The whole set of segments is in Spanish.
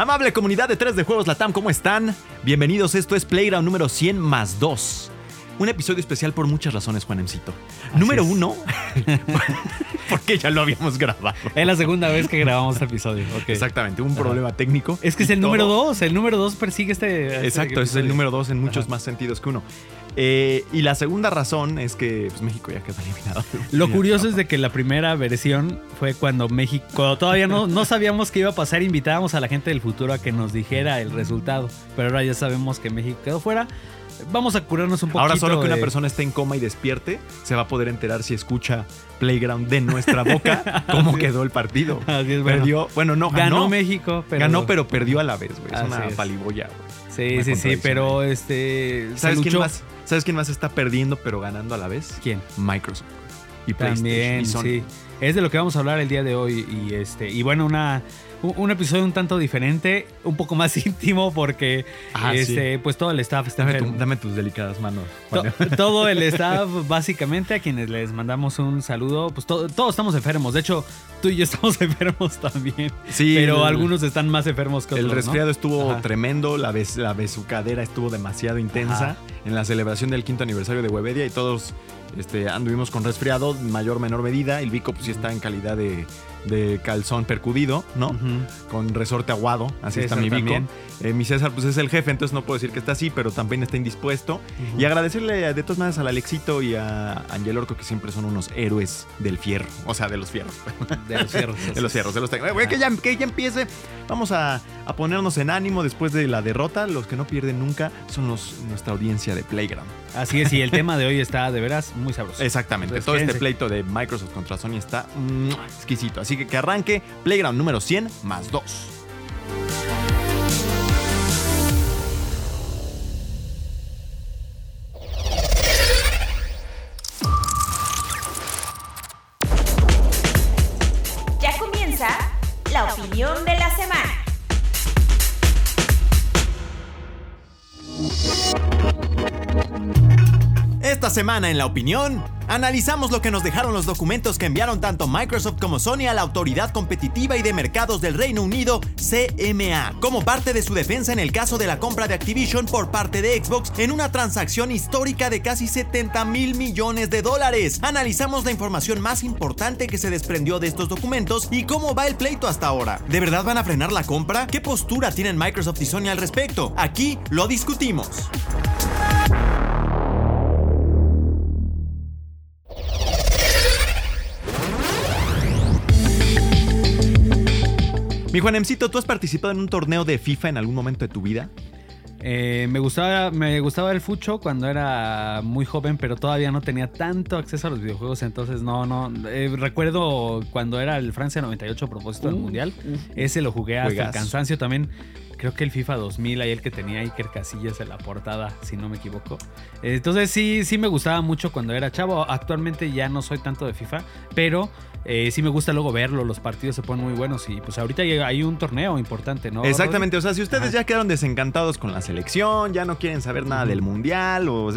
Amable comunidad de 3 de Juegos Latam, ¿cómo están? Bienvenidos, esto es Playground número 100 más 2. Un episodio especial por muchas razones, Juanemcito. Número es. uno, porque ya lo habíamos grabado. Es la segunda vez que grabamos este episodio. Exactamente, un problema técnico. Es que es el número 2. El número 2 persigue este. este Exacto, es el número 2 en muchos Ajá. más sentidos que uno. Eh, y la segunda razón es que pues, México ya quedó eliminado. Lo curioso es de que la primera versión fue cuando México, cuando todavía no, no sabíamos qué iba a pasar, invitábamos a la gente del futuro a que nos dijera el resultado. Pero ahora ya sabemos que México quedó fuera. Vamos a curarnos un poquito. Ahora solo que una persona esté en coma y despierte, se va a poder enterar si escucha Playground de nuestra boca cómo quedó el partido. Así es, bueno. Perdió, bueno, no ganó. Ganó México, pero. Ganó, pero perdió a la vez, güey. Es una es. paliboya, güey. Sí, Una sí, sí, pero este. ¿Sabes quién, más, ¿Sabes quién más está perdiendo pero ganando a la vez? ¿Quién? Microsoft. Y PlayStation. También, y Sony. sí. Es de lo que vamos a hablar el día de hoy. Y este, y bueno, una, un, un episodio un tanto diferente, un poco más íntimo, porque Ah, este, pues todo el staff está Dame, tu- dame tus delicadas manos. To- todo el staff, básicamente, a quienes les mandamos un saludo, pues to- todos estamos enfermos. De hecho, tú y yo estamos enfermos también. Sí, pero el- algunos están más enfermos que otros. El ¿no? resfriado estuvo Ajá. tremendo, la, bes- la besucadera estuvo demasiado intensa Ajá. En la celebración del quinto aniversario de Webedia y todos este, anduvimos con resfriado, mayor o menor medida. El Vico pues sí está en calidad de, de calzón percudido, ¿no? Con resorte aguado, así está mi Vico. también. Eh, mi César pues es el jefe, entonces no puedo decir que está así, pero también está indispuesto. Y agradecerle de todas maneras al Alexito y a Angel Orco que siempre son unos héroes del fierro, o sea, de los fierros. De los fierros. De los fierros, de los Güey, que ya, que ya empiece. Vamos a, a ponernos en ánimo después de la derrota. Los que no pierden nunca son los, nuestra audiencia de Playground. Así es, y el tema de hoy está de veras muy sabroso. Exactamente. Entonces, Todo este pleito de Microsoft contra Sony está mm, exquisito. Así que que arranque Playground número 100 más 2. Semana en La Opinión, analizamos lo que nos dejaron los documentos que enviaron tanto Microsoft como Sony a la Autoridad Competitiva y de Mercados del Reino Unido, CMA, como parte de su defensa en el caso de la compra de Activision por parte de Xbox en una transacción histórica de casi 70 mil millones de dólares. Analizamos la información más importante que se desprendió de estos documentos y cómo va el pleito hasta ahora. ¿De verdad van a frenar la compra? ¿Qué postura tienen Microsoft y Sony al respecto? Aquí lo discutimos. Mi Juanemcito, ¿tú has participado en un torneo de FIFA en algún momento de tu vida? Eh, me gustaba, me gustaba el fucho cuando era muy joven, pero todavía no tenía tanto acceso a los videojuegos, entonces no, no. eh, recuerdo cuando era el Francia 98 a propósito del mundial, ese lo jugué hasta el cansancio también. Creo que el FIFA 2000, ahí el que tenía Iker Casillas en la portada, si no me equivoco. Entonces sí, sí me gustaba mucho cuando era chavo. Actualmente ya no soy tanto de FIFA, pero eh, sí me gusta luego verlo. Los partidos se ponen muy buenos y pues ahorita hay- un torneo importante, ¿no? Exactamente, o sea, si ustedes Ajá. ya quedaron desencantados con la selección, ya no quieren saber nada del mundial, o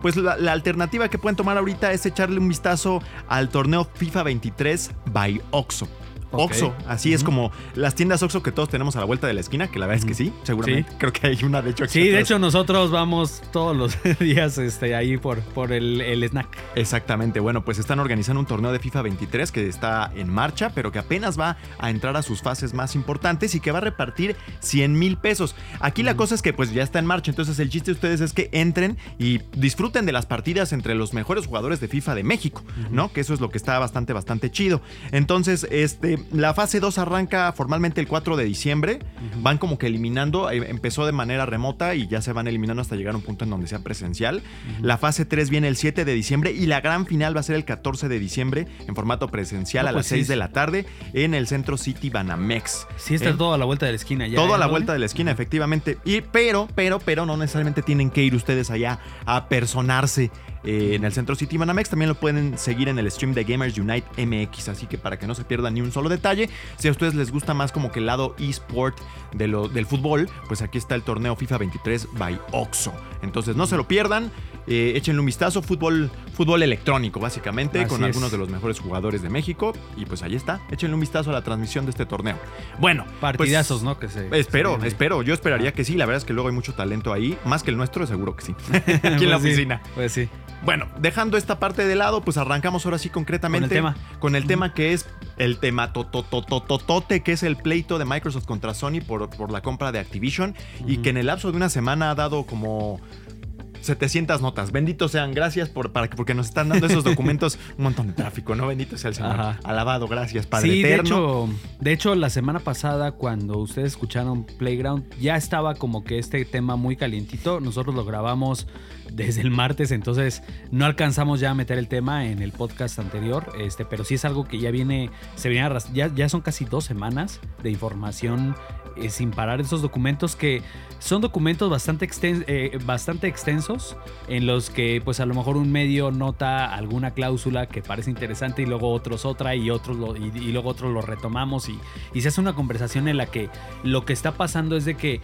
pues la, la alternativa que pueden tomar ahorita es echarle un vistazo al torneo FIFA 23 by Oxo. Ok. Oxo, así es como las tiendas Oxo que todos tenemos a la vuelta de la esquina, que la verdad es que sí, seguramente. Sí. Creo que hay una, de hecho. aquí Sí, de hecho nosotros vamos todos los días este, ahí por, por el, el snack. Exactamente, bueno, pues están organizando un torneo de FIFA 23 que está en marcha, pero que apenas va a entrar a sus fases más importantes y que va a repartir 100 mil pesos. Aquí la cosa es que pues ya está en marcha, entonces el chiste de ustedes es que entren y disfruten de las partidas entre los mejores jugadores de FIFA de México, ¿no? Que eso es lo que está bastante, bastante chido. Entonces, este, la fase 2 arranca formalmente el 4 de diciembre. Van como que eliminando. eh, Empezó de manera remota y ya se van eliminando hasta llegar a un punto en donde sea presencial. La fase 3 viene el 7 de diciembre y la gran final va a ser el 14 de diciembre en formato presencial No, a pues las sí. 6 de la tarde en el Centro City Banamex. Sí, está todo a la vuelta de la esquina ya. todo ¿eh, a la vuelta de la esquina, efectivamente. Y, pero, pero, pero no necesariamente tienen que ir ustedes allá a personarse eh, en el Centro City Banamex. También lo pueden seguir en el stream de Gamers Unite MX. Así que para que no se pierdan ni un solo detalle, si a ustedes les gusta más como que el lado eSport de lo, del fútbol, pues aquí está el torneo FIFA 23 by Oxo. Entonces no se lo pierdan. eh, échenle un vistazo, fútbol, fútbol electrónico básicamente, Así con es. algunos de los mejores jugadores de México. Y pues ahí está, échenle un vistazo a la transmisión de este torneo. Bueno, pues, Partidazos, ¿no? Que se, Espero, se- espero. Yo esperaría que sí. La verdad es que luego hay mucho talento ahí. Más que el nuestro, seguro que sí. Aquí en la Pues sí, oficina. Pues sí. Bueno, dejando esta parte de lado, pues arrancamos ahora sí concretamente Con el tema. con el tema que es el tema tototototote, que es el pleito de Microsoft contra Sony por, por la compra de Activision y que en el lapso de una semana ha dado como 700 notas. Benditos sean, gracias por, para que, porque nos están dando esos documentos. Un montón de tráfico, ¿no? Bendito sea el Señor. Ajá. Alabado, gracias, Padre sí, de eterno. hecho, de hecho, la semana pasada, cuando ustedes escucharon Playground, ya estaba como que este tema muy calientito. Nosotros lo grabamos desde el martes, entonces no alcanzamos ya a meter el tema en el podcast anterior. Este, pero sí es algo que ya viene, se viene arras- ya, ya son casi dos semanas de información eh, sin parar esos documentos que son documentos bastante, exten- eh, bastante extensos en los que pues a lo mejor un medio nota alguna cláusula que parece interesante y luego otros otra y otros lo, y, y luego otros lo retomamos y, y se hace una conversación en la que lo que está pasando es de que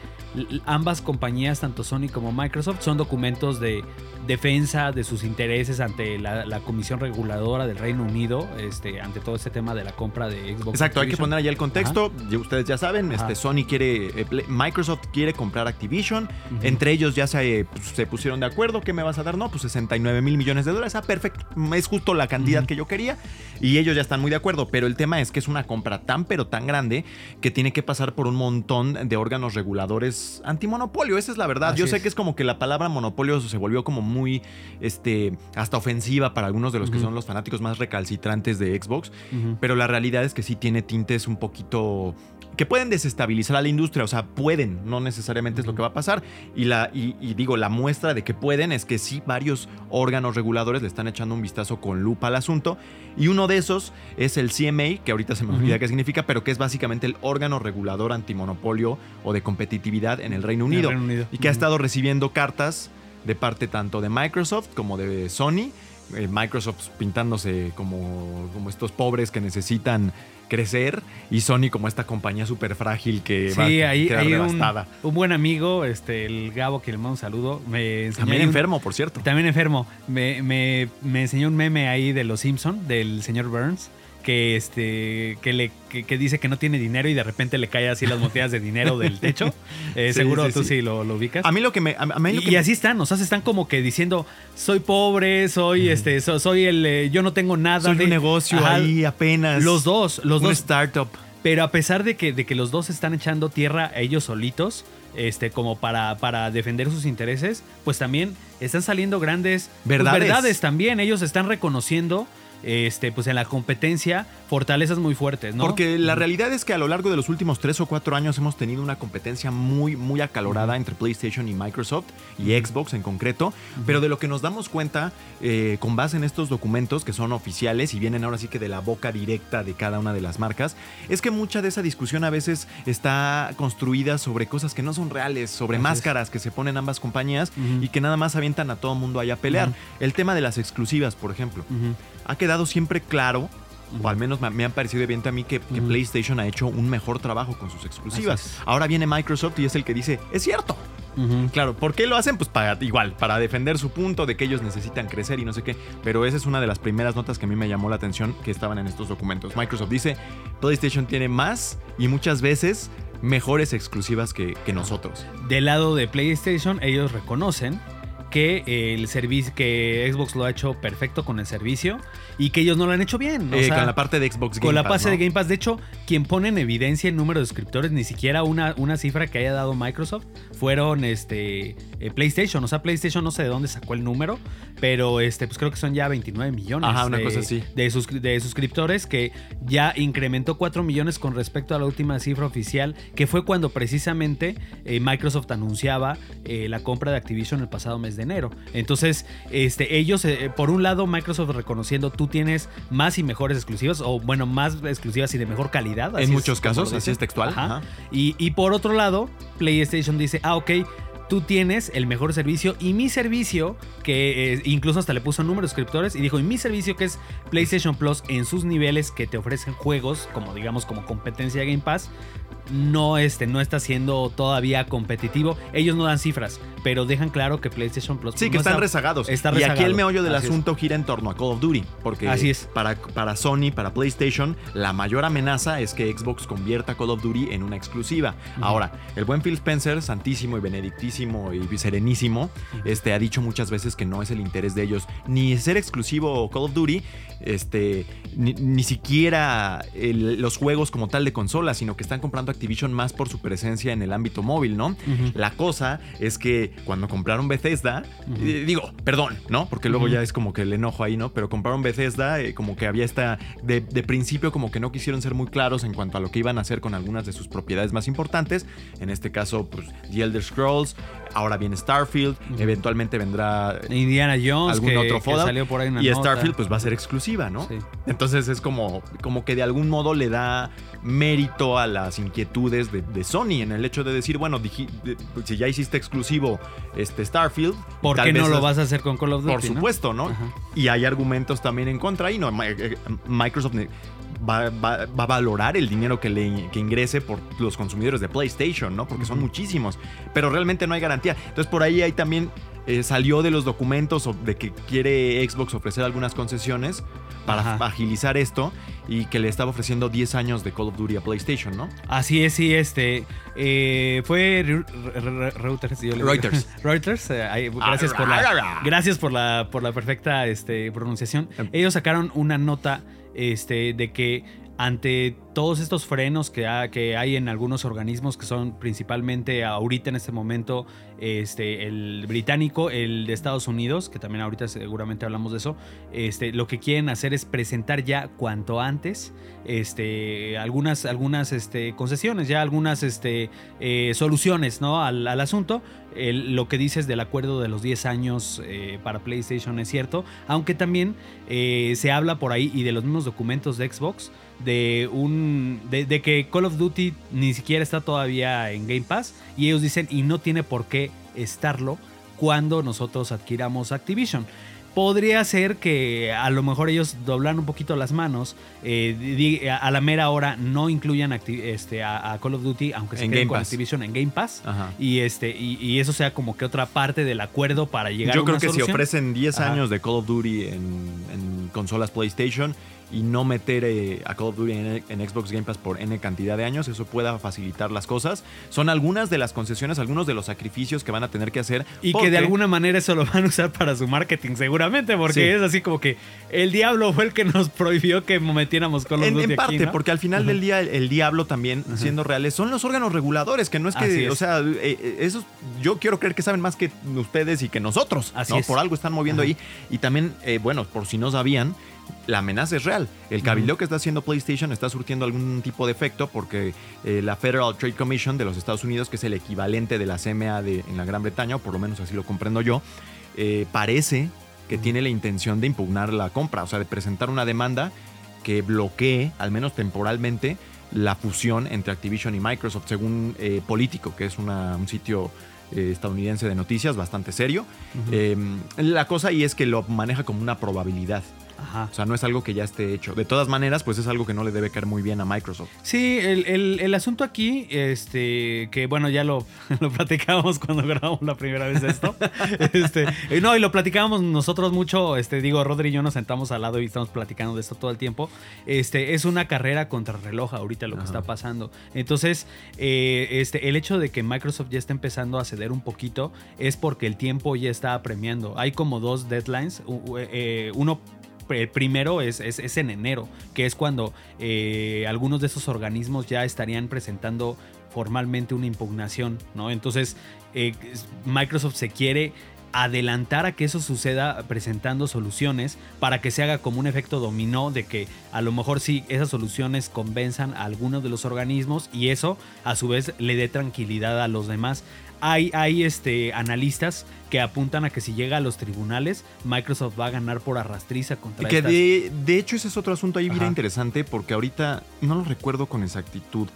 ambas compañías, tanto Sony como Microsoft, son documentos de defensa de sus intereses ante la, la Comisión Reguladora del Reino Unido, este, ante todo este tema de la compra de Xbox. Exacto, hay que poner allá el contexto. Ya Ustedes ya saben, Ajá. este, Sony quiere, eh, Microsoft quiere comprar Activision. Entre ellos ya se, pues, se pusieron de acuerdo. ¿Qué me vas a dar? No, pues 69 mil millones de dólares. Ah, perfecto. Es justo la cantidad que yo quería. Y ellos ya están muy de acuerdo. Pero el tema es que es una compra tan, pero tan grande que tiene que pasar por un montón de órganos reguladores antimonopolio. Esa es la verdad. Así yo sé es. que es como que la palabra monopolio se volvió como muy, este, hasta ofensiva para algunos de los que son los fanáticos más recalcitrantes de Xbox. Pero la realidad es que sí tiene tintes un poquito que pueden desestabilizar a la industria, o sea, pueden, no necesariamente es lo que va a pasar. Y, la, y, y digo, la muestra de que pueden es que sí, varios órganos reguladores le están echando un vistazo con lupa al asunto. Y uno de esos es el CMA, que ahorita se me olvida qué significa, pero que es básicamente el órgano regulador antimonopolio o de competitividad en el Reino el Unido. Reino Unido. Y que ha estado recibiendo cartas de parte tanto de Microsoft como de Sony. Eh, Microsoft pintándose como, como estos pobres que necesitan crecer y Sony como esta compañía súper frágil que va Sí, a ahí quedar hay un, un buen amigo, este, el Gabo, que le mando un saludo, me También ahí un- enfermo, por cierto. También enfermo. Me, me- me enseñó un meme ahí de los Simpson del señor Burns que este que le que, que dice que no tiene dinero y de repente le cae así las botellas de dinero del techo. Eh, Sí, seguro sí, tú sí. sí, lo, lo ubicas. A mí lo que me... A, mí lo y, que y me- así están, o sea, se están como que diciendo, soy pobre, soy este, so- soy el, eh, yo no tengo nada soy de un negocio Ajá, ahí apenas. Los dos, los un dos startup. pero a pesar de que, de que los dos están echando tierra a ellos solitos, este, como para, para defender sus intereses, pues también están saliendo grandes pues, Verdades. verdades también. Ellos están reconociendo este, pues en la competencia fortalezas muy fuertes, ¿no? Porque la realidad es que a lo largo de los últimos tres o cuatro años hemos tenido una competencia muy, muy acalorada entre PlayStation y Microsoft y Xbox en concreto. Pero de lo que nos damos cuenta eh, con base en estos documentos que son oficiales y vienen ahora sí que de la boca directa de cada una de las marcas, es que mucha de esa discusión a veces está construida sobre cosas que no son reales, sobre Así es. máscaras que se ponen ambas compañías y que nada más avientan a todo mundo ahí a pelear. El tema de las exclusivas, por ejemplo. Ha quedado siempre claro, o al menos me, han parecido evidente a mí, que. PlayStation ha hecho un mejor trabajo con sus exclusivas. Ahora viene Microsoft y es el que dice, es cierto. Claro, ¿por qué lo hacen? Pues para igual, para defender su punto de que ellos necesitan crecer y no sé qué. Pero esa es una de las primeras notas que a mí me llamó la atención que estaban en estos documentos. Microsoft dice, PlayStation tiene más y muchas veces mejores exclusivas que, que nosotros. Del lado de PlayStation, ellos reconocen que el servicio, que Xbox lo ha hecho perfecto con el servicio y que ellos no lo han hecho bien. O Eh, sea, con la parte de Xbox Game con la Pass, base ¿no? de Game Pass. De hecho, quien pone en evidencia el número de suscriptores, ni siquiera una, una cifra que haya dado Microsoft, fueron este eh, PlayStation. O sea, PlayStation no sé de dónde sacó el número, pero este, pues creo que son ya 29 millones Ajá, una de, cosa así. de, suscri- de suscriptores, que ya incrementó 4 millones con respecto a la última cifra oficial, que fue cuando precisamente eh, Microsoft anunciaba eh, la compra de Activision el pasado mes de enero. Entonces, este, ellos, por un lado, Microsoft reconociendo tú tienes más y mejores exclusivas, o bueno, más exclusivas y de mejor calidad. En es muchos casos, así es textual, Ajá. ajá. Y, y por otro lado, PlayStation dice, ah, ok. Tú tienes el mejor servicio y mi servicio, que eh, incluso hasta le puso número de suscriptores y dijo, y mi servicio que es PlayStation Plus en sus niveles que te ofrecen juegos, como digamos como competencia de Game Pass, no, este, no está siendo todavía competitivo. Ellos no dan cifras, pero dejan claro que PlayStation Plus Sí, que están está- rezagados. está y aquí el meollo del Así es. asunto gira en torno a Call of Duty. Porque Así es. Para, para Sony, para PlayStation, la mayor amenaza es que Xbox convierta Call of Duty en una exclusiva. Ahora, el buen Phil Spencer, santísimo y benedictísimo y serenísimo, este, ha dicho muchas veces que no es el interés de ellos ni ser exclusivo Call of Duty, este, ni, ni siquiera el- los juegos como tal de consola, sino que están comprando Activision más por su presencia en el ámbito móvil, ¿no? La cosa es que cuando compraron Bethesda, eh, digo, perdón, ¿no? Porque luego ya es como que el enojo ahí, ¿no? Pero compraron Bethesda, eh, como que había esta, de, de principio como que no quisieron ser muy claros en cuanto a lo que iban a hacer con algunas de sus propiedades más importantes. En este caso, pues, The Elder Scrolls, ahora viene Starfield, eventualmente vendrá eh, Indiana Jones, algún que, otro que Fallout, salió por ahí una y nota. Starfield pues va a ser exclusiva, ¿no? Sí. Entonces es como, como que de algún modo le da mérito a las inquietudes de, de Sony en el hecho de decir, bueno, de- si ya hiciste exclusivo este Starfield, ¿Por qué no lo vas a hacer con Call of Duty? Por no? supuesto, ¿no? Ajá. Y hay argumentos también en contra y no, Mi- eh, Microsoft va, va- va a valorar el dinero que, le, que ingrese por los consumidores de PlayStation, ¿no? Porque son muchísimos, pero realmente no hay garantía. Entonces por ahí hay también eh, salió de los documentos de que quiere Xbox ofrecer algunas concesiones para Ajá. agilizar esto y que le estaba ofreciendo 10 años de Call of Duty a PlayStation, ¿no? Así es, sí, este. eh, fue Re- Re- Re- Reuters. yo le. Reuters. Reuters, eh, ahí, gracias por la, gracias por la, por la perfecta este, pronunciación. Em. Ellos sacaron una nota este, de que ante todos estos frenos que, que hay en algunos organismos que son principalmente ahorita en este momento este, el británico, el de Estados Unidos, que también ahorita seguramente hablamos de eso, este, lo que quieren hacer es presentar ya cuanto antes este, algunas, concesiones, ya algunas eh, soluciones al, asunto. Lo que dices del acuerdo de los 10 años eh, para PlayStation es cierto, aunque también eh, se habla por ahí y de los mismos documentos de Xbox de que Call of Duty ni siquiera está todavía en Game Pass y ellos dicen y no tiene por qué estarlo cuando nosotros adquiramos Activision. Podría ser que a lo mejor ellos doblan un poquito las manos, eh, a la mera hora no incluyan este, a, a Call of Duty, aunque se En queden con Pass. Activision en Game Pass. Ajá. Y, este, y, y eso sea como que otra parte del acuerdo para llegar a Yo creo que si ofrecen 10 Ajá. años de Call of Duty en, en consolas PlayStation y no meter eh, a Call of Duty en, en Xbox Game Pass por N cantidad de años, eso pueda facilitar las cosas. Son algunas de las concesiones, algunos de los sacrificios que van a tener que hacer. Y que de alguna manera eso lo van a usar para su marketing, seguramente, porque Sí. es así como que el diablo fue el que nos prohibió que metiéramos Call of En, Duty en aquí, parte, ¿no? porque al final del día el, el diablo también, siendo reales, son los órganos reguladores, que no es que, es. o sea, eh, eh, esos yo quiero creer que saben más que ustedes y que nosotros, Así ¿no? es. Por algo están moviendo Ajá. ahí. Y también, eh, bueno, por si no sabían, la amenaza es real. El cabildeo que está haciendo PlayStation está surtiendo algún tipo de efecto porque eh, la Federal Trade Commission de los Estados Unidos, que es el equivalente de la CMA de, en la Gran Bretaña, o por lo menos así lo comprendo yo, eh, parece que tiene la intención de impugnar la compra, o sea, de presentar una demanda que bloquee, al menos temporalmente, la fusión entre Activision y Microsoft, según eh, Político, que es una- un sitio eh, estadounidense de noticias bastante serio. Eh, la cosa ahí es que lo maneja como una probabilidad. Ajá. O sea, no es algo que ya esté hecho. De todas maneras, pues es algo que no le debe caer muy bien a Microsoft. Sí, el, el- el asunto aquí, este, que bueno, ya lo, lo platicábamos cuando grabamos la primera vez esto. este, y no, y lo platicábamos nosotros mucho, este, digo, Rodri y yo nos sentamos al lado y estamos platicando de esto todo el tiempo. Este, es una carrera contra reloj ahorita lo que está pasando. Entonces, eh, este, el hecho de que Microsoft ya está empezando a ceder un poquito es porque el tiempo ya está apremiando. Hay como dos deadlines, eh, uno el primero es, es- es en enero, que es cuando eh, algunos de esos organismos ya estarían presentando formalmente una impugnación, ¿no? Entonces, eh, Microsoft se quiere adelantar a que eso suceda presentando soluciones para que se haga como un efecto dominó de que a lo mejor sí esas soluciones convenzan a algunos de los organismos y eso a su vez le dé tranquilidad a los demás. Hay, hay este, analistas que apuntan a que si llega a los tribunales, Microsoft va a ganar por arrastriza contra Que estas- de, de hecho ese es otro asunto ahí, Ajá. interesante, porque ahorita no lo recuerdo con exactitud,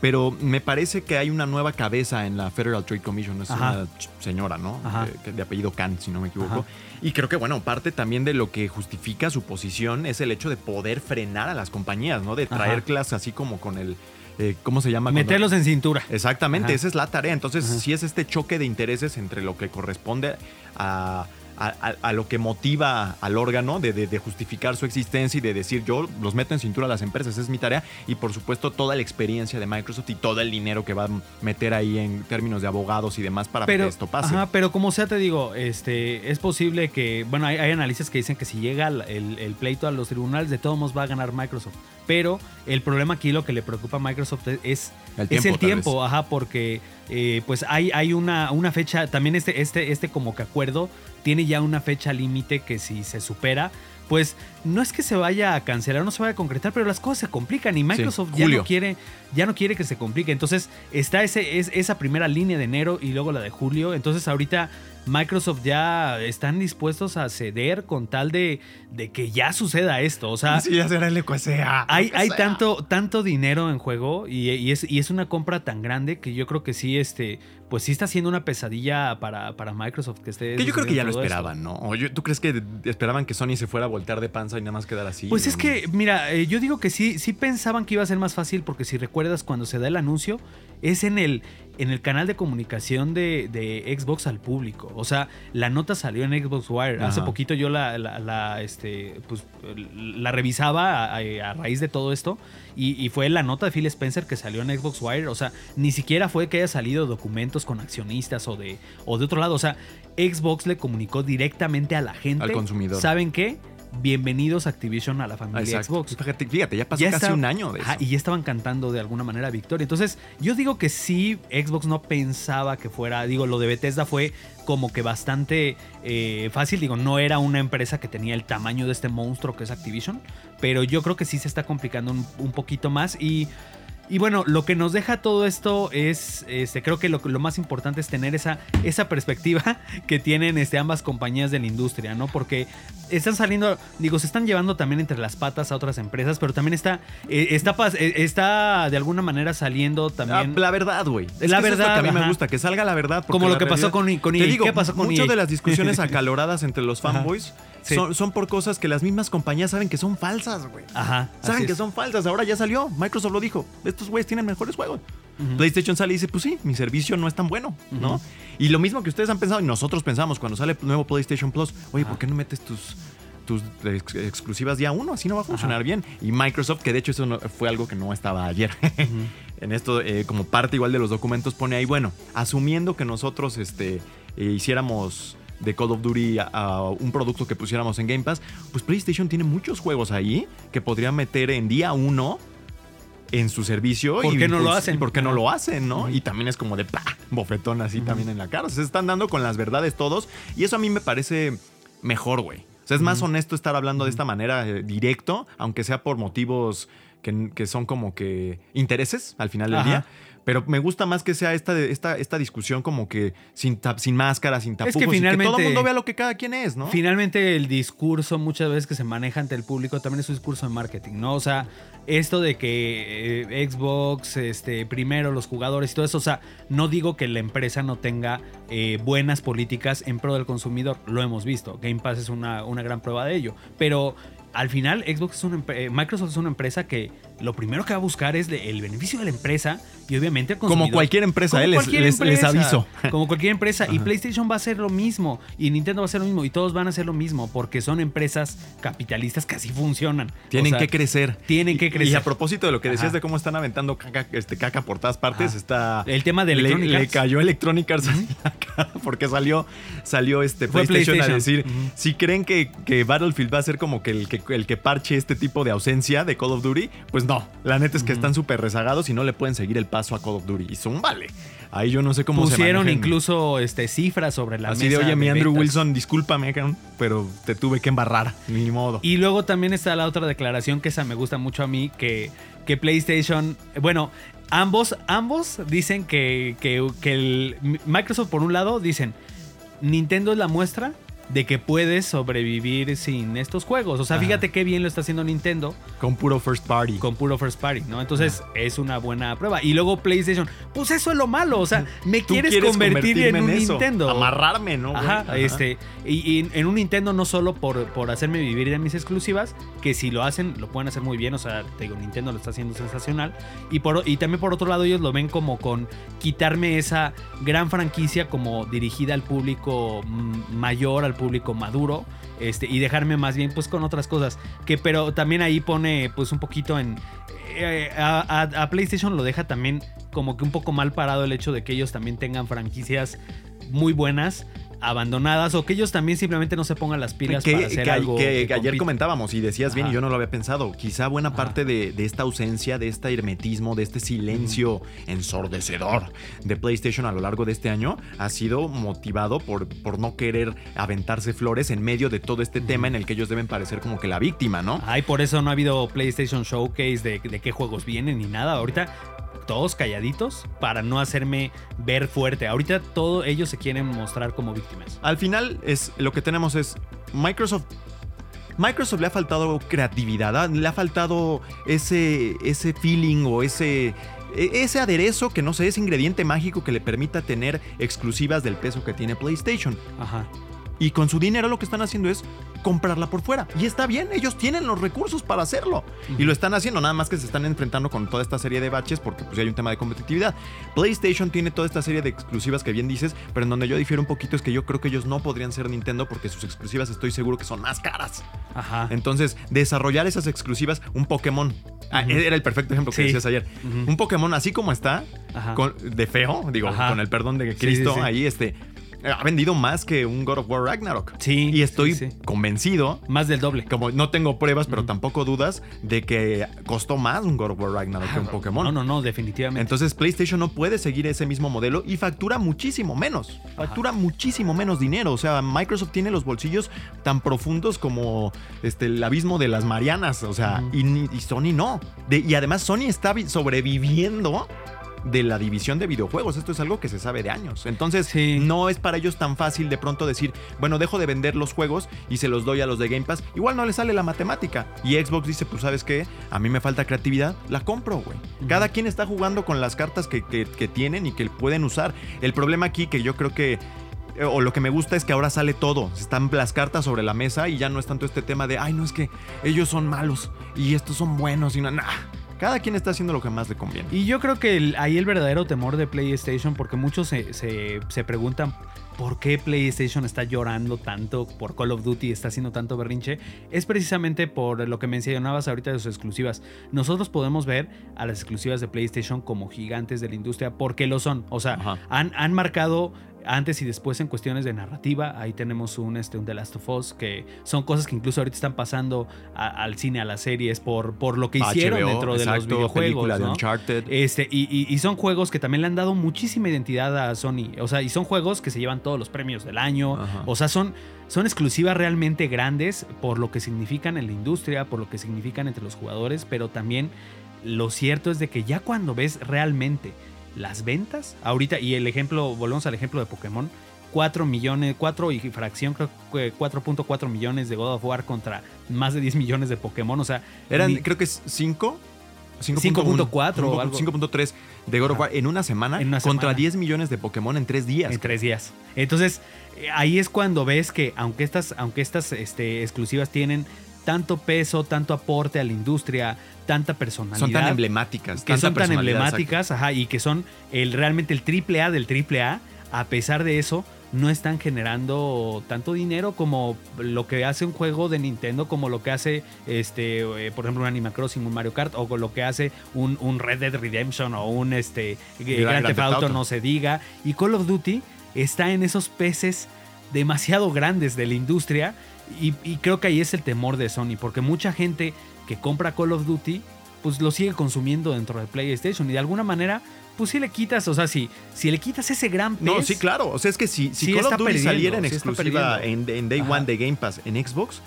pero me parece que hay una nueva cabeza en la Federal Trade Commission, es Ajá. una señora, ¿no? Eh, de apellido Khan, si no me equivoco. Ajá. Y creo que, bueno, parte también de lo que justifica su posición es el hecho de poder frenar a las compañías, ¿no? De traerlas así como con el, eh, ¿cómo se llama? Cuando- Meterlos en cintura. Exactamente, Ajá. esa es la tarea. Entonces, Ajá. si es este choque de intereses entre lo que corresponde a, a- a- a lo que motiva al órgano de, de- de justificar su existencia y de decir yo los meto en cintura a las empresas, esa es mi tarea. Y por supuesto, toda la experiencia de Microsoft y todo el dinero que va a meter ahí en términos de abogados y demás para pero, que esto pase. Ajá, pero como sea, te digo, este, es posible que, bueno, hay, hay analistas que dicen que si llega el, el- el pleito a los tribunales, de todos modos va a ganar Microsoft. Pero el problema aquí, lo que le preocupa a Microsoft es, es El el tiempo, tiempo, tal tiempo ajá, porque eh, pues hay, hay una, una fecha, también este, este, este como que acuerdo tiene ya una fecha límite que si se supera, pues no es que se vaya a cancelar, no se vaya a concretar, pero las cosas se complican y Microsoft ya no quiere, ya no quiere que se complique. Entonces está ese, es, esa primera línea de enero y luego la de julio. Entonces ahorita Microsoft ya están dispuestos a ceder con tal de, de que ya suceda esto. O sea, sí, ya será el EQSA. hay, hay sea. tanto, tanto dinero en juego y, y es, y es una compra tan grande que yo creo que sí, este, pues sí está siendo una pesadilla para, para Microsoft que esté. Que yo creo que ya lo esto. esperaban, ¿no? O yo- ¿Tú crees que esperaban que Sony se fuera a voltear de panza y nada más quedar así? Pues ¿O es que, mira, eh, yo digo que sí, sí pensaban que iba a ser más fácil porque si recuerdas cuando se da el anuncio, es en el, en el canal de comunicación de, de Xbox al público. O sea, la nota salió en Xbox Wire. Hace poquito yo la, la, la, este, pues, la revisaba a, a raíz de todo esto y, y fue la nota de Phil Spencer que salió en Xbox Wire. O sea, ni siquiera fue que haya salido documentos con accionistas o de, o de otro lado. O sea, Xbox le comunicó directamente a la gente. Al consumidor. ¿Saben qué? Bienvenidos Activision a la familia Exacto. Xbox. Fíjate, fíjate, ya pasó Ya casi un año de eso. Ajá, y ya estaban cantando de alguna manera victoria. Entonces, yo digo que sí, Xbox no pensaba que fuera. Digo, lo de Bethesda fue como que bastante eh, fácil. Digo, no era una empresa que tenía el tamaño de este monstruo que es Activision. Pero yo creo que sí se está complicando un, un poquito más. Y. Y bueno, lo que nos deja todo esto es, este, creo que lo, lo más importante es tener esa, esa perspectiva que tienen este, ambas compañías de la industria, ¿no? Porque están saliendo, digo, se están llevando también entre las patas a otras empresas, pero también está, eh, está, eh, está de alguna manera saliendo Ah, también... la verdad, güey. La que es verdad, que a mí me gusta, que salga la verdad. Como lo que pasó con- con Te EA. digo, ¿Qué pasó con mucho EA? de las discusiones acaloradas entre los Ajá. Sí. son, son por cosas que las mismas compañías saben que son falsas, güey. Ajá. Saben que es. son falsas. Ahora ya salió. Microsoft lo dijo. Estos güeyes tienen mejores juegos. PlayStation sale y dice, pues sí, mi servicio no es tan bueno, ¿no? Y lo mismo que ustedes han pensado y nosotros pensamos cuando sale el nuevo PlayStation Plus, oye. ¿por qué no metes tus tus ex- exclusivas día uno? Así no va a funcionar Ajá. bien. Y Microsoft, que de hecho eso no- fue algo que no estaba ayer. En esto, eh, como parte igual de los documentos, pone ahí, bueno, asumiendo que nosotros este, eh, hiciéramos de Call of Duty a, a un producto que pusiéramos en Game Pass, pues PlayStation tiene muchos juegos ahí que podría meter en día uno en su servicio. ¿Por y, qué no lo pues, hacen? ¿y ¿Por qué no lo hacen, no? Y también es como de ¡pah! bofetón así también en la cara. O sea, se están dando con las verdades todos y eso a mí me parece mejor, güey. O sea, es más honesto estar hablando de esta manera eh, directo, aunque sea por motivos que, que son como que intereses al final del Ajá. día. Pero me gusta más que sea esta, esta, esta discusión como que sin, sin máscara, sin tapujos. y que todo el mundo vea lo que cada quien es, ¿no? Finalmente el discurso muchas veces que se maneja ante el público también es un discurso de marketing, ¿no? O sea, esto de que eh, Xbox, este, primero los jugadores y todo eso, o sea, no digo que la empresa no tenga eh, buenas políticas en pro del consumidor, lo hemos visto, Game Pass es una, una gran prueba de ello, pero al final Xbox es una eh, Microsoft es una empresa que lo primero que va a buscar es el beneficio de la empresa y obviamente el Como cualquier empresa, Como les, aviso. Como cualquier empresa. Y. PlayStation va a hacer lo mismo. Y Nintendo va a hacer lo mismo. Y todos van a hacer lo mismo. Porque son empresas capitalistas que así funcionan. Tienen O sea, que crecer. Tienen que crecer. Y a propósito de lo que decías Ajá. de cómo están aventando caca, este, caca por todas partes, Ajá. está. El tema de le, Electronic le Arts. cayó Electronic Arts en la cara porque salió, salió este Fue PlayStation, a PlayStation. decir: si creen que, que Battlefield va a ser como que el, que el que parche este tipo de ausencia de Call of Duty, pues no. La neta es que están súper rezagados y no le pueden seguir el paso a Call of Duty. Y son vale. Ahí yo no sé cómo Pusieron se incluso este, cifras sobre la Así mesa. de, oye, mi Andrew ventas". Wilson, discúlpame, pero te tuve que embarrar. Ni modo. Y luego también está la otra declaración que esa me gusta mucho a mí, que, que PlayStation, bueno, ambos, ambos dicen que, que, que el Microsoft por un lado dicen, Nintendo es la muestra de que puedes sobrevivir sin estos juegos. O sea, Ajá. fíjate qué bien lo está haciendo Nintendo Con puro first party. con puro first party, ¿no? Entonces es una buena prueba. Y luego PlayStation, pues eso es lo malo. O sea, me quieres, quieres convertir en un eso, Nintendo. Amarrarme, ¿no? Ajá. este, y, y en un Nintendo no solo por, por hacerme vivir de mis exclusivas, que si lo hacen, lo pueden hacer muy bien, o sea, te digo, Nintendo lo está haciendo sensacional, y, por, y también por otro lado ellos lo ven como con quitarme esa gran franquicia como dirigida al público mm, mayor, al público maduro, este, y dejarme más bien pues con otras cosas, que pero también ahí pone pues un poquito en... eh, a, PlayStation lo deja también como que un poco mal parado el hecho de que ellos también tengan franquicias muy buenas abandonadas o que ellos también simplemente no se pongan las pilas que, para hacer que- algo que- ayer comentábamos y decías bien y yo no lo había pensado. Quizá buena Ajá. parte de, de esta ausencia, de este hermetismo, de este silencio ensordecedor de PlayStation a lo largo de este año ha sido motivado por, por no querer aventarse flores en medio de todo este tema en el que ellos deben parecer como que la víctima, ¿no? Ay, por eso no ha habido PlayStation Showcase de, de qué juegos vienen ni nada. Ahorita todos calladitos para no hacerme ver fuerte. Ahorita todos ellos se quieren mostrar como víctimas. Al final es lo que tenemos es Microsoft. Microsoft le ha faltado creatividad, ¿ah? le ha faltado ese, ese feeling o ese, e- ese aderezo que no sé, ese ingrediente mágico que le permita tener exclusivas del peso que tiene PlayStation. Ajá. Y con su dinero lo que están haciendo es comprarla por fuera. Y está bien, ellos tienen los recursos para hacerlo. Y lo están haciendo, nada más que se están enfrentando con toda esta serie de baches porque pues hay un tema de competitividad. PlayStation tiene toda esta serie de exclusivas que bien dices, pero en donde yo difiero un poquito es que yo creo que ellos no podrían ser Nintendo porque sus exclusivas estoy seguro que son más caras. Ajá. Entonces, desarrollar esas exclusivas, un Pokémon. Ah, era el perfecto ejemplo que Sí. decías ayer. Un Pokémon así como está, con- de feo, digo, Ajá. con el perdón de Cristo, sí, sí. ahí este ha vendido más que un God of War Ragnarok. Sí, Y estoy sí, sí. convencido, Más del doble. como no tengo pruebas, pero tampoco dudas, de que costó más un God of War Ragnarok que un Pokémon. No, no, no, definitivamente. Entonces PlayStation no puede seguir ese mismo modelo y factura muchísimo menos. Factura muchísimo menos dinero. O sea, Microsoft tiene los bolsillos tan profundos como este, el abismo de las Marianas. O sea, y, Sony no. De- y además Sony está vi- sobreviviendo de la división de videojuegos. Esto es algo que se sabe de años. Entonces, Sí. no es para ellos tan fácil de pronto decir, bueno, dejo de vender los juegos y se los doy a los de Game Pass. Igual no le sale la matemática. Y Xbox dice, pues sabes qué, a mí me falta creatividad, la compro, güey. Cada quien está jugando con las cartas que, que- que tienen y que pueden usar. El problema aquí que yo creo que eh, o lo que me gusta es que ahora sale todo. Están las cartas sobre la mesa y ya no es tanto este tema de, ay, no es que ellos son malos y estos son buenos y no, nah. Cada quien está haciendo lo que más le conviene. Y yo creo que el- ahí el verdadero temor de PlayStation, porque muchos se, se- se preguntan por qué PlayStation está llorando tanto por Call of Duty, está haciendo tanto berrinche, es precisamente por lo que mencionabas ahorita de sus exclusivas. Nosotros podemos ver a las exclusivas de PlayStation como gigantes de la industria porque lo son. O sea, han, han marcado antes y después en cuestiones de narrativa. Ahí tenemos un, este, un The Last of Us, que son cosas que incluso ahorita están pasando a- al cine, a las series, por, por lo que hicieron HBO, dentro de los videojuegos. Este, y, y- y son juegos que también le han dado muchísima identidad a Sony. O sea, y son juegos que se llevan todos los premios del año. Ajá. O sea, son, son exclusivas realmente grandes por lo que significan en la industria, por lo que significan entre los jugadores, pero también lo cierto es de que ya cuando ves realmente las ventas, ahorita, y el ejemplo, volvemos al ejemplo de Pokémon, 4 millones, 4 y fracción, creo que 4.4 millones de God of War contra más de 10 millones de Pokémon. O sea, Eran, ni- creo que es 5. 5.4 o algo. 5.3 de God of. War en una semana En una contra semana. 10 millones de Pokémon en 3 días. En tres días. Entonces, eh, ahí es cuando ves que aunque estas, aunque estas este, exclusivas tienen tanto peso, tanto aporte a la industria, tanta personalidad. Son tan emblemáticas. que son tan emblemáticas, ajá, y que son el, realmente el triple A del triple A, a pesar de eso, no están generando tanto dinero como lo que hace un juego de Nintendo, como lo que hace, este, eh, por ejemplo, un Animal Crossing, un Mario Kart, o lo que hace un, un Red Dead Redemption o un este, eh, Grand Grand Theft Theft Auto, Auto. no se diga. Y Call of Duty está en esos peces demasiado grandes de la industria y, y creo que ahí es el temor de Sony, porque mucha gente que compra Call of Duty, pues lo sigue consumiendo dentro de PlayStation. Y de alguna manera, pues sí le quitas, o sea, si, si le quitas ese gran pez. No, sí, claro. O sea, es que si, si Sí Call of Duty saliera en sí exclusiva en, Day Ajá. One de Game Pass en Xbox,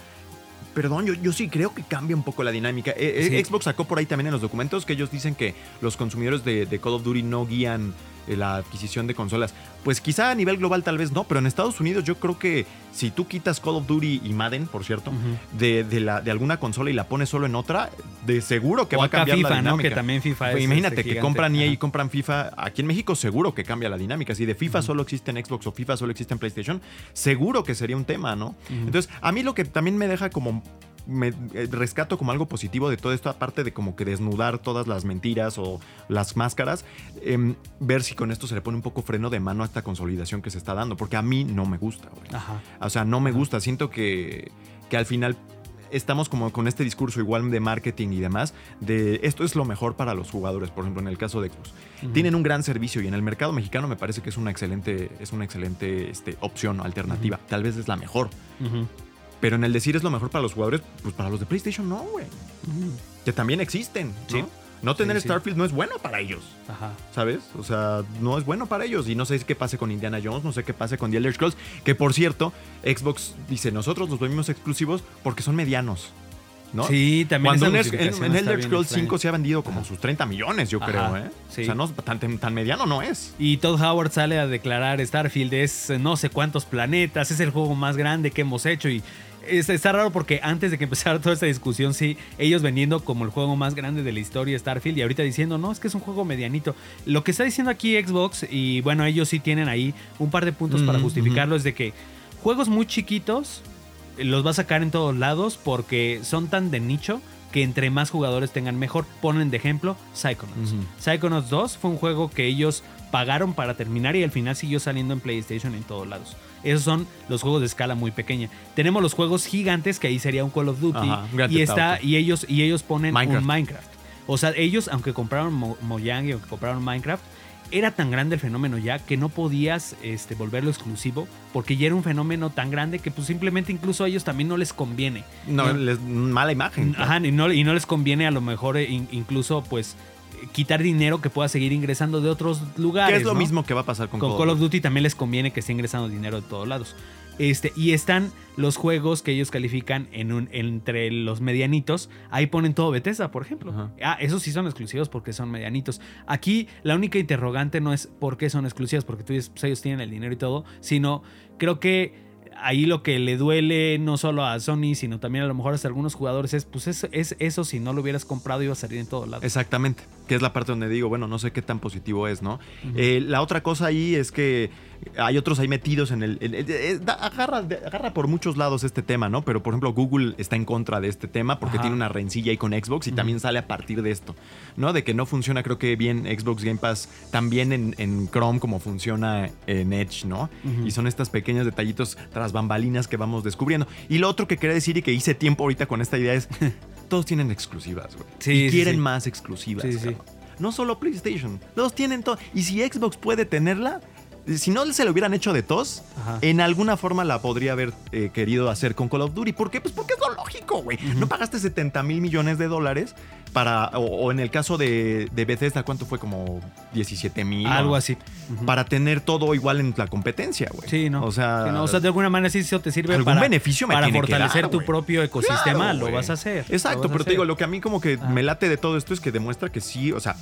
perdón, yo, yo sí creo que cambia un poco la dinámica. Eh, eh, Sí. Xbox sacó por ahí también en los documentos que ellos dicen que los consumidores de, de Call of Duty no guían la adquisición de consolas. Pues quizá a nivel global tal vez no, pero en Estados Unidos yo creo que si tú quitas Call of Duty y Madden, por cierto, de, de la, de alguna consola y la pones solo en otra, de seguro que O va a cambiar FIFA, la ¿no? dinámica. Que también FIFA es, Imagínate este, que gigante. compran EA y Ajá. compran FIFA. Aquí en México seguro que cambia la dinámica. Si de FIFA solo existe en Xbox o FIFA solo existe en PlayStation, seguro que sería un tema, ¿no? Entonces, a mí lo que también me deja como me eh, rescato como algo positivo de todo esto, aparte de como que desnudar todas las mentiras o las máscaras, em, ver si con esto se le pone un poco freno de mano a esta consolidación que se está dando, porque a mí no me gusta, güey. Ajá. O sea, no me gusta, siento que, que al final estamos como con este discurso igual de marketing y demás, de esto es lo mejor para los jugadores, por ejemplo, en el caso de Xbox. Tienen un gran servicio y en el mercado mexicano me parece que es una excelente, es una excelente este, opción, alternativa. Tal vez es la mejor. Pero en el decir es lo mejor para los jugadores, pues para los de PlayStation no, güey. Que también existen, ¿no? Sí. No tener Sí, sí. Starfield no es bueno para ellos. Ajá. ¿Sabes? O sea, no es bueno para ellos. Y no sé qué pase con Indiana Jones, no sé qué pase con The Elder Scrolls. Que por cierto, Xbox dice: Nosotros los volvimos exclusivos porque son medianos. ¿no? Sí, también Cuando en, en- en Elder Scrolls extraña. 5 se ha vendido como sus 30 millones, yo Ajá, creo, ¿eh? sí. O sea, no, tan, tan mediano no es. Y Todd Howard sale a declarar Starfield es eh, no sé cuántos planetas, es el juego más grande que hemos hecho y es- está raro porque antes de que empezara toda esta discusión, sí, ellos vendiendo como el juego más grande de la historia Starfield y ahorita diciendo, no, es que es un juego medianito. Lo que está diciendo aquí Xbox, y bueno, ellos sí tienen ahí un par de puntos para Mm, justificarlo, es de que juegos muy chiquitos eh, los va a sacar en todos lados porque son tan de nicho que entre más jugadores tengan mejor. Ponen de ejemplo Psychonauts. Psychonauts 2 fue un juego que ellos pagaron para terminar y al final siguió saliendo en PlayStation en todos lados. Esos son los juegos de escala muy pequeña. Tenemos los juegos gigantes que ahí sería un Call of Duty Ajá, y está y ellos y ellos ponen Minecraft. un Minecraft. O sea, ellos aunque compraron Mo- Mojang y aunque compraron Minecraft era tan grande el fenómeno ya que no podías este, volverlo exclusivo porque ya era un fenómeno tan grande que pues simplemente incluso a ellos también no les conviene. No, No. les- mala imagen. Ajá, y no, y no les conviene a lo mejor eh, in- incluso pues quitar dinero que pueda seguir ingresando de otros lugares. Que es lo ¿no? mismo que va a pasar con, Con Call of Duty también les conviene que esté ingresando dinero de todos lados. Este, y están los juegos que ellos califican en un, entre los medianitos. Ahí ponen todo Bethesda, por ejemplo. Ajá. Ah, esos sí son exclusivos porque son medianitos. Aquí la única interrogante no es por qué son exclusivos, porque tú dices, pues ellos tienen el dinero y todo, sino creo que ahí lo que le duele no solo a Sony, sino también a lo mejor hasta algunos jugadores es, pues es, es eso, si no lo hubieras comprado iba a salir en todos lados. Exactamente, que es la parte donde digo, bueno, no sé qué tan positivo es, ¿no? Eh, la otra cosa ahí es que hay otros ahí metidos en el... el- el- el- da- agarra, agarra por muchos lados este tema, ¿no? Pero por ejemplo Google está en contra de este tema porque Ajá. tiene una rencilla ahí con Xbox y también sale a partir de esto, ¿no? De que no funciona creo que bien Xbox Game Pass también en, en Chrome como funciona en Edge, ¿no? Y son estos pequeños detallitos tras bambalinas que vamos descubriendo. Y lo otro que quería decir y que hice tiempo ahorita con esta idea es... Todos tienen exclusivas, güey. Sí, y quieren sí. más exclusivas. Sí. No solo PlayStation. Los tienen todos. Y si Xbox puede tenerla, si no se lo hubieran hecho de tos, Ajá. en alguna forma la podría haber eh, querido hacer con Call of Duty. ¿Por qué? Pues porque es lo lógico, güey. No pagaste 70 mil millones de dólares para, o, o en el caso de, de Bethesda, ¿cuánto fue? Como 17 mil. Algo así. Para tener todo igual en la competencia, güey. Sí, no. O sea, Sí, no, o sea, de alguna manera sí eso te sirve algún para, beneficio me para tiene que fortalecer dar, tu propio ecosistema, Claro, lo vas a hacer. Exacto, pero te digo, lo que a mí como que me late de todo esto es que demuestra que sí, o sea,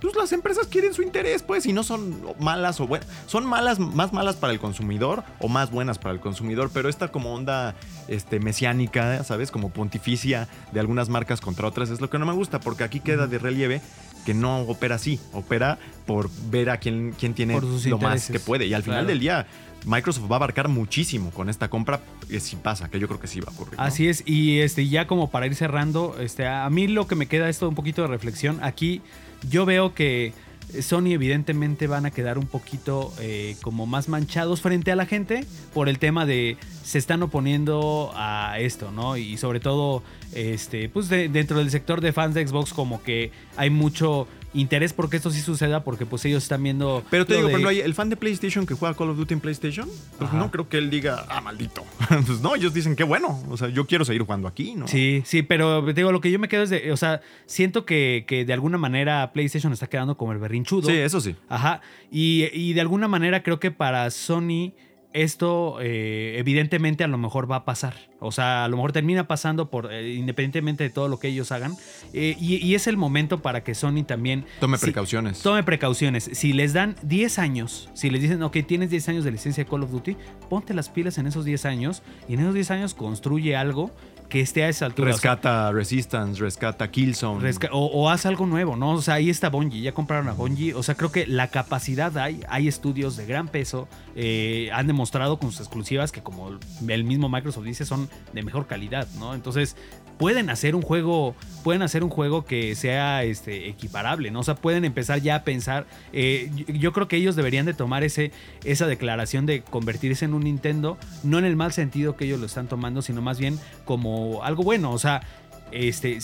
pues las empresas quieren su interés, pues, y no son malas o buenas. Son malas, más malas para el consumidor o más buenas para el consumidor, pero esta como onda este, mesiánica, ¿sabes? Como pontificia de algunas marcas contra otras es lo que no me gusta, porque aquí queda de relieve que no opera así, opera por ver a quién, quién tiene lo más que puede. Y al final Claro. del día, Microsoft va a abarcar muchísimo con esta compra, que si pasa, que yo creo que sí va a ocurrir. Así es, y este, ya como para ir cerrando, este, a mí lo que me queda es todo un poquito de reflexión. Aquí yo veo que Sony evidentemente van a quedar un poquito eh, como más manchados frente a la gente por el tema de se están oponiendo a esto, ¿no? Y sobre todo, este, pues de- dentro del sector de fans de Xbox como que hay mucho interés porque esto sí suceda, porque pues ellos están viendo. Pero te digo, de- por ejemplo, hay el fan de PlayStation que juega Call of Duty en PlayStation, pues Ajá. no creo que él diga, ah, maldito. pues no, ellos dicen, qué bueno. O sea, yo quiero seguir jugando aquí, ¿no? Sí, sí, pero te digo, lo que yo me quedo es de, o sea, siento que, que de alguna manera PlayStation está quedando como el berrinchudo. Sí, eso sí. Ajá. Y, y de alguna manera creo que para Sony esto eh, evidentemente a lo mejor va a pasar. O sea, a lo mejor termina pasando por eh, independientemente de todo lo que ellos hagan. Eh, y, y es el momento para que Sony también Tome si- precauciones. Tome precauciones. Si les dan 10 años, si les dicen, ok, tienes 10 años de licencia de Call of Duty, ponte las pilas en esos 10 años y en esos 10 años construye algo que esté a esa altura. O sea, rescata Resistance, rescata Killzone. Resca- o, o haz algo nuevo, ¿no? O sea, ahí está Bungie, ya compraron a Bungie. O sea, creo que la capacidad hay, hay estudios de gran peso, eh, han demostrado con sus exclusivas que como el mismo Microsoft dice, son de mejor calidad, ¿no? Entonces, pueden hacer un juego, pueden hacer un juego que sea este, equiparable, ¿no? O sea, pueden empezar ya a pensar, eh, yo, yo creo que ellos deberían de tomar ese, esa declaración de convertirse en un Nintendo, no en el mal sentido que ellos lo están tomando, sino más bien como algo bueno, o sea, este,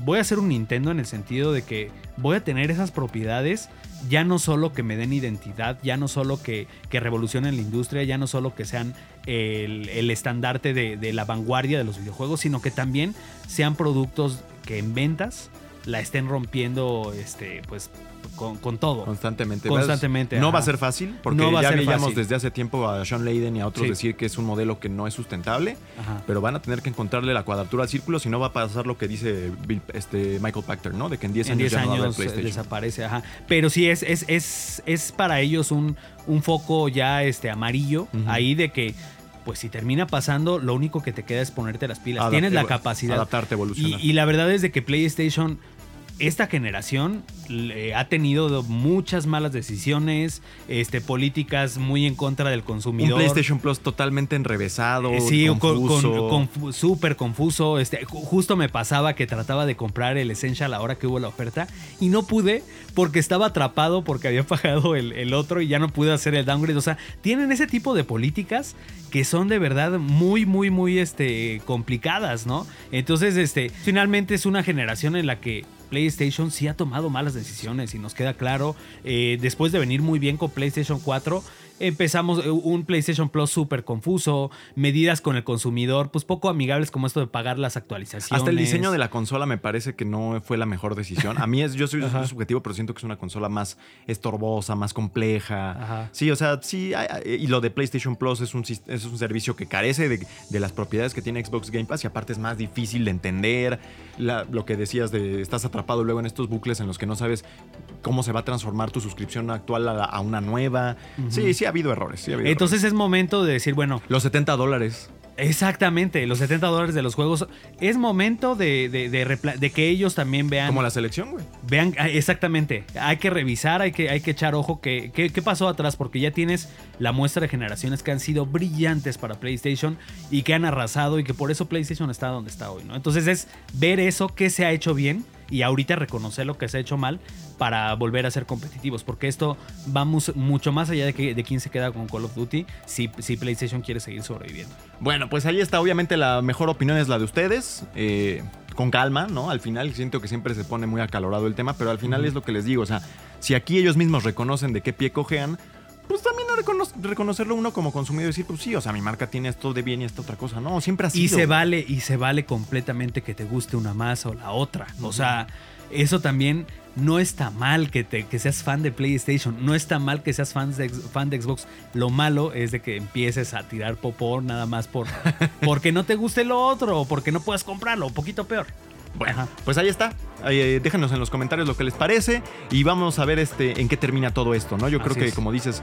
voy a hacer un Nintendo en el sentido de que voy a tener esas propiedades, ya no solo que me den identidad, ya no solo que, que revolucionen la industria, ya no solo que sean el, el estandarte de, de la vanguardia de los videojuegos, sino que también sean productos que en ventas la estén rompiendo este, pues, con, con todo. Constantemente. Constantemente, No ajá. va a ser fácil, porque No va ya veíamos desde hace tiempo a Sean Layden y a otros Sí. decir que es un modelo que no es sustentable, Ajá. pero van a tener que encontrarle la cuadratura al círculo, si no va a pasar lo que dice Bill- este Michael Pachter, ¿no? De que en 10 en años 10 ya no a haber años eh, PlayStation. desaparece, ajá. Pero sí es, es, es, es para ellos un, un foco ya este amarillo ahí de que pues si termina pasando, lo único que te queda es ponerte las pilas. Adap- Tienes la capacidad. Adaptarte, Y, evolucionar. y la verdad es de que PlayStation, esta generación ha tenido muchas malas decisiones, este, políticas muy en contra del un consumidor. PlayStation Plus totalmente enrevesado, Eh, Sí, con- con- confuso. confu- súper confuso. Este, ju- justo me pasaba que trataba de comprar el Essential ahora que hubo la oferta y no pude porque estaba atrapado porque había pagado el, el otro y ya no pude hacer el downgrade. O sea, tienen ese tipo de políticas que son de verdad muy, muy, muy este, complicadas, ¿no? Entonces, este, finalmente es una generación en la que PlayStation sí ha tomado malas decisiones y nos queda claro. Eh, después de venir muy bien con PlayStation 4, empezamos eh, un PlayStation Plus súper confuso, medidas con el consumidor, pues poco amigables como esto de pagar las actualizaciones. Hasta el diseño de la consola me parece que no fue la mejor decisión. A mí es, yo soy subjetivo, pero siento que es una consola más estorbosa, más compleja. Ajá. Sí, o sea, sí. Y lo de PlayStation Plus es un, es un servicio que carece de, de las propiedades que tiene Xbox Game Pass y aparte es más difícil de entender. La- lo que decías de estás atrapado luego en estos bucles en los que no sabes cómo se va a transformar tu suscripción actual a, la- a una nueva. Sí, sí ha habido errores. sí ha habido Entonces es momento de decir, bueno, los 70 dólares. exactamente, los 70 dólares de los juegos, es momento de, de- de repla- de que ellos también vean Como la selección, güey. Vean, ah, exactamente. Hay que revisar, hay que, hay que echar ojo que, que- qué pasó atrás, porque ya tienes la muestra de generaciones que han sido brillantes para PlayStation y que han arrasado y que por eso PlayStation está donde está hoy, ¿no? Entonces es ver eso, qué se ha hecho bien y ahorita reconocer lo que se ha hecho mal para volver a ser competitivos, porque esto va mus- mucho más allá de, que, de quién se queda con Call of Duty si, si PlayStation quiere seguir sobreviviendo. Bueno, pues ahí está. Obviamente la mejor opinión es la de ustedes. eh, con calma, ¿no? Al final siento que siempre se pone muy acalorado el tema, pero al final es lo que les digo. O sea, si aquí ellos mismos reconocen de qué pie cojean, pues también recono- reconocerlo uno como consumidor y decir, pues sí, o sea, mi marca tiene esto de bien y esta otra cosa. No, siempre así. Y se vale, y se vale completamente que te guste una más o la otra. O sea, eso también no está mal que, te, que seas fan de PlayStation. No está mal que seas fan de, fan de Xbox. Lo malo es de que empieces a tirar popor nada más por porque no te guste lo otro o porque no puedas comprarlo. Un poquito peor. Bueno, Ajá. pues ahí está. Eh, déjenos en los comentarios lo que les parece y vamos a ver este en qué termina todo esto, ¿no? Yo creo que, es. como dices,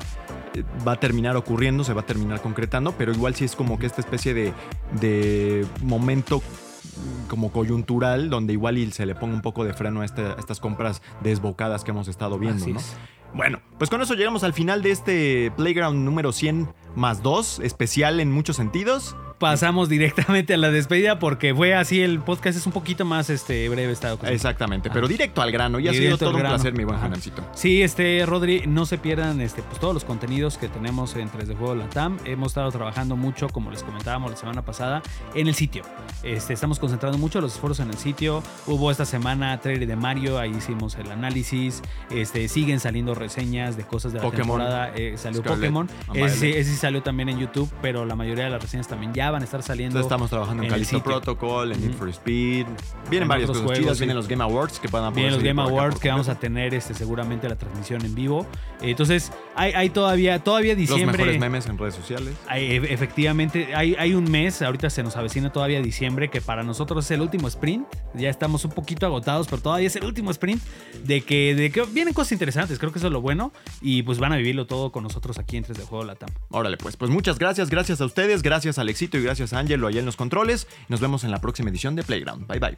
eh, va a terminar ocurriendo, se va a terminar concretando, pero igual sí es como que esta especie de, de momento mm, como coyuntural donde igual y se le ponga un poco de freno a, este- a estas compras desbocadas que hemos estado viendo, Así ¿no? es. Bueno, pues con eso llegamos al final de este Playground número 100 más 2, especial en muchos sentidos. Pasamos directamente a la despedida porque fue así el podcast es un poquito más este breve esta ocasión. Exactamente, pero Ah. directo al grano. Y ha sido todo un placer, mi buen Ajá. Janancito. Sí, este, Rodri, no se pierdan este, pues, todos los contenidos que tenemos en 3 de Juego Latam. Hemos estado trabajando mucho, como les comentábamos la semana pasada, en el sitio. Este, estamos concentrando mucho los esfuerzos en el sitio. Hubo esta semana trailer de Mario, ahí hicimos el análisis. Este, siguen saliendo reseñas de cosas de la Pokémon. temporada. Eh, salió Scarlet Pokémon. Ese, ese sí salió también en YouTube, pero la mayoría de las reseñas también ya van a estar saliendo. Entonces estamos trabajando en, Callisto. Protocol, en Need for Speed. Vienen En varias otros cosas juegos, chidas. sí. Vienen los Game Awards que van a poder Vienen los Game Awards que vamos a tener este, seguramente la transmisión en vivo. Entonces, hay, hay todavía, todavía Los diciembre. mejores memes en redes sociales. Hay- e- efectivamente, hay, hay un mes, ahorita se nos avecina todavía diciembre, que para nosotros es el último sprint. Ya estamos un poquito agotados, pero todavía es el último sprint de que, de que vienen cosas interesantes. Creo que eso es lo bueno. Y pues van a vivirlo todo con nosotros aquí en 3 de Juego Latam. Órale, pues, pues muchas gracias, gracias a ustedes, gracias a Alexito y gracias a Ángelo allá en los controles. Nos vemos en la próxima edición de Playground. Bye bye.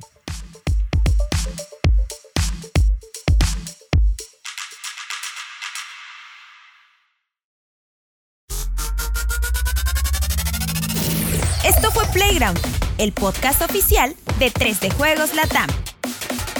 Esto fue Playground, el podcast oficial de 3D Juegos Latam.